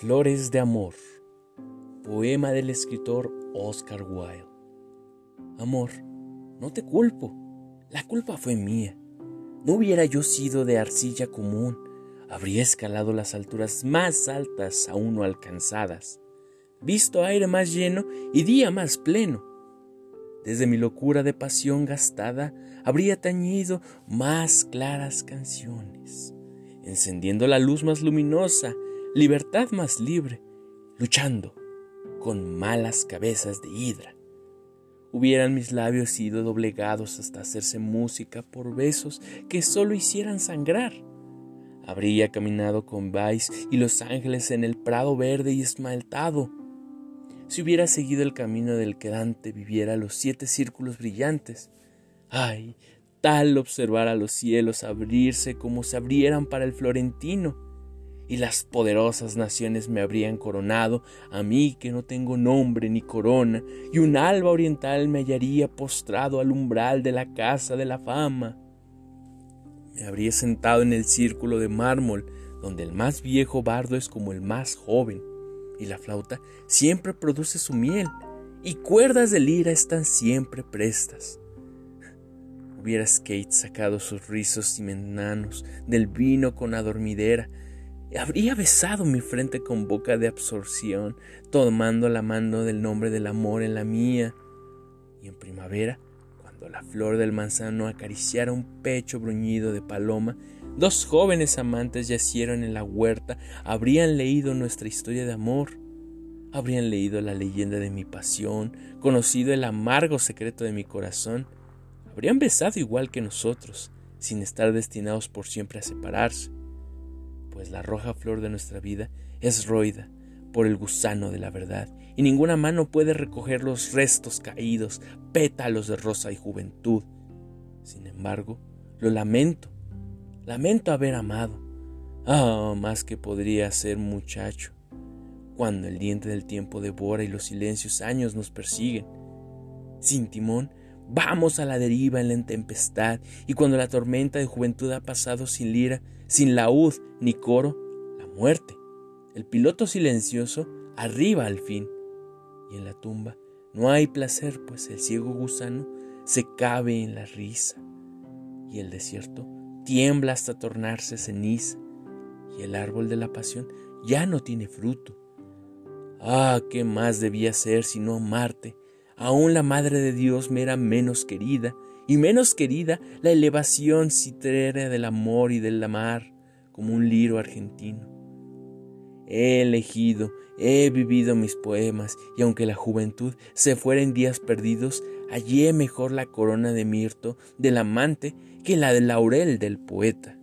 Flores de Amor, poema del escritor Oscar Wilde. Amor, no te culpo, la culpa fue mía. No hubiera yo sido de arcilla común, habría escalado las alturas más altas aún no alcanzadas, visto aire más lleno y día más pleno. Desde mi locura de pasión gastada, habría tañido más claras canciones, encendiendo la luz más luminosa, libertad más libre, luchando con malas cabezas de hidra. Hubieran mis labios sido doblegados hasta hacerse música por besos que solo hicieran sangrar. Habría caminado con Vais y los ángeles en el prado verde y esmaltado. Si hubiera seguido el camino del que Dante viviera los siete círculos brillantes. Ay, tal observar a los cielos abrirse como se abrieran para el florentino y las poderosas naciones me habrían coronado, a mí que no tengo nombre ni corona, y un alba oriental me hallaría postrado al umbral de la casa de la fama. Me habría sentado en el círculo de mármol, donde el más viejo bardo es como el más joven, y la flauta siempre produce su miel, y cuerdas de lira están siempre prestas. Hubiera Skate sacado sus rizos y menanos del vino con adormidera, Habría besado mi frente con boca de absorción, tomando la mano del nombre del amor en la mía. Y en primavera, cuando la flor del manzano acariciara un pecho bruñido de paloma, dos jóvenes amantes yacieron en la huerta, habrían leído nuestra historia de amor, habrían leído la leyenda de mi pasión, conocido el amargo secreto de mi corazón, habrían besado igual que nosotros, sin estar destinados por siempre a separarse pues la roja flor de nuestra vida es roída por el gusano de la verdad, y ninguna mano puede recoger los restos caídos, pétalos de rosa y juventud. Sin embargo, lo lamento, lamento haber amado. Ah, más que podría ser muchacho, cuando el diente del tiempo devora y los silencios años nos persiguen. Sin timón, vamos a la deriva en la tempestad, y cuando la tormenta de juventud ha pasado sin lira, sin laúd ni coro, la muerte. El piloto silencioso arriba al fin. Y en la tumba no hay placer, pues el ciego gusano se cabe en la risa. Y el desierto tiembla hasta tornarse ceniza. Y el árbol de la pasión ya no tiene fruto. Ah, qué más debía ser sino amarte. Aún la Madre de Dios me era menos querida y menos querida la elevación citrera del amor y del amar, como un liro argentino. He elegido, he vivido mis poemas, y aunque la juventud se fuera en días perdidos, hallé mejor la corona de mirto del amante que la del laurel del poeta.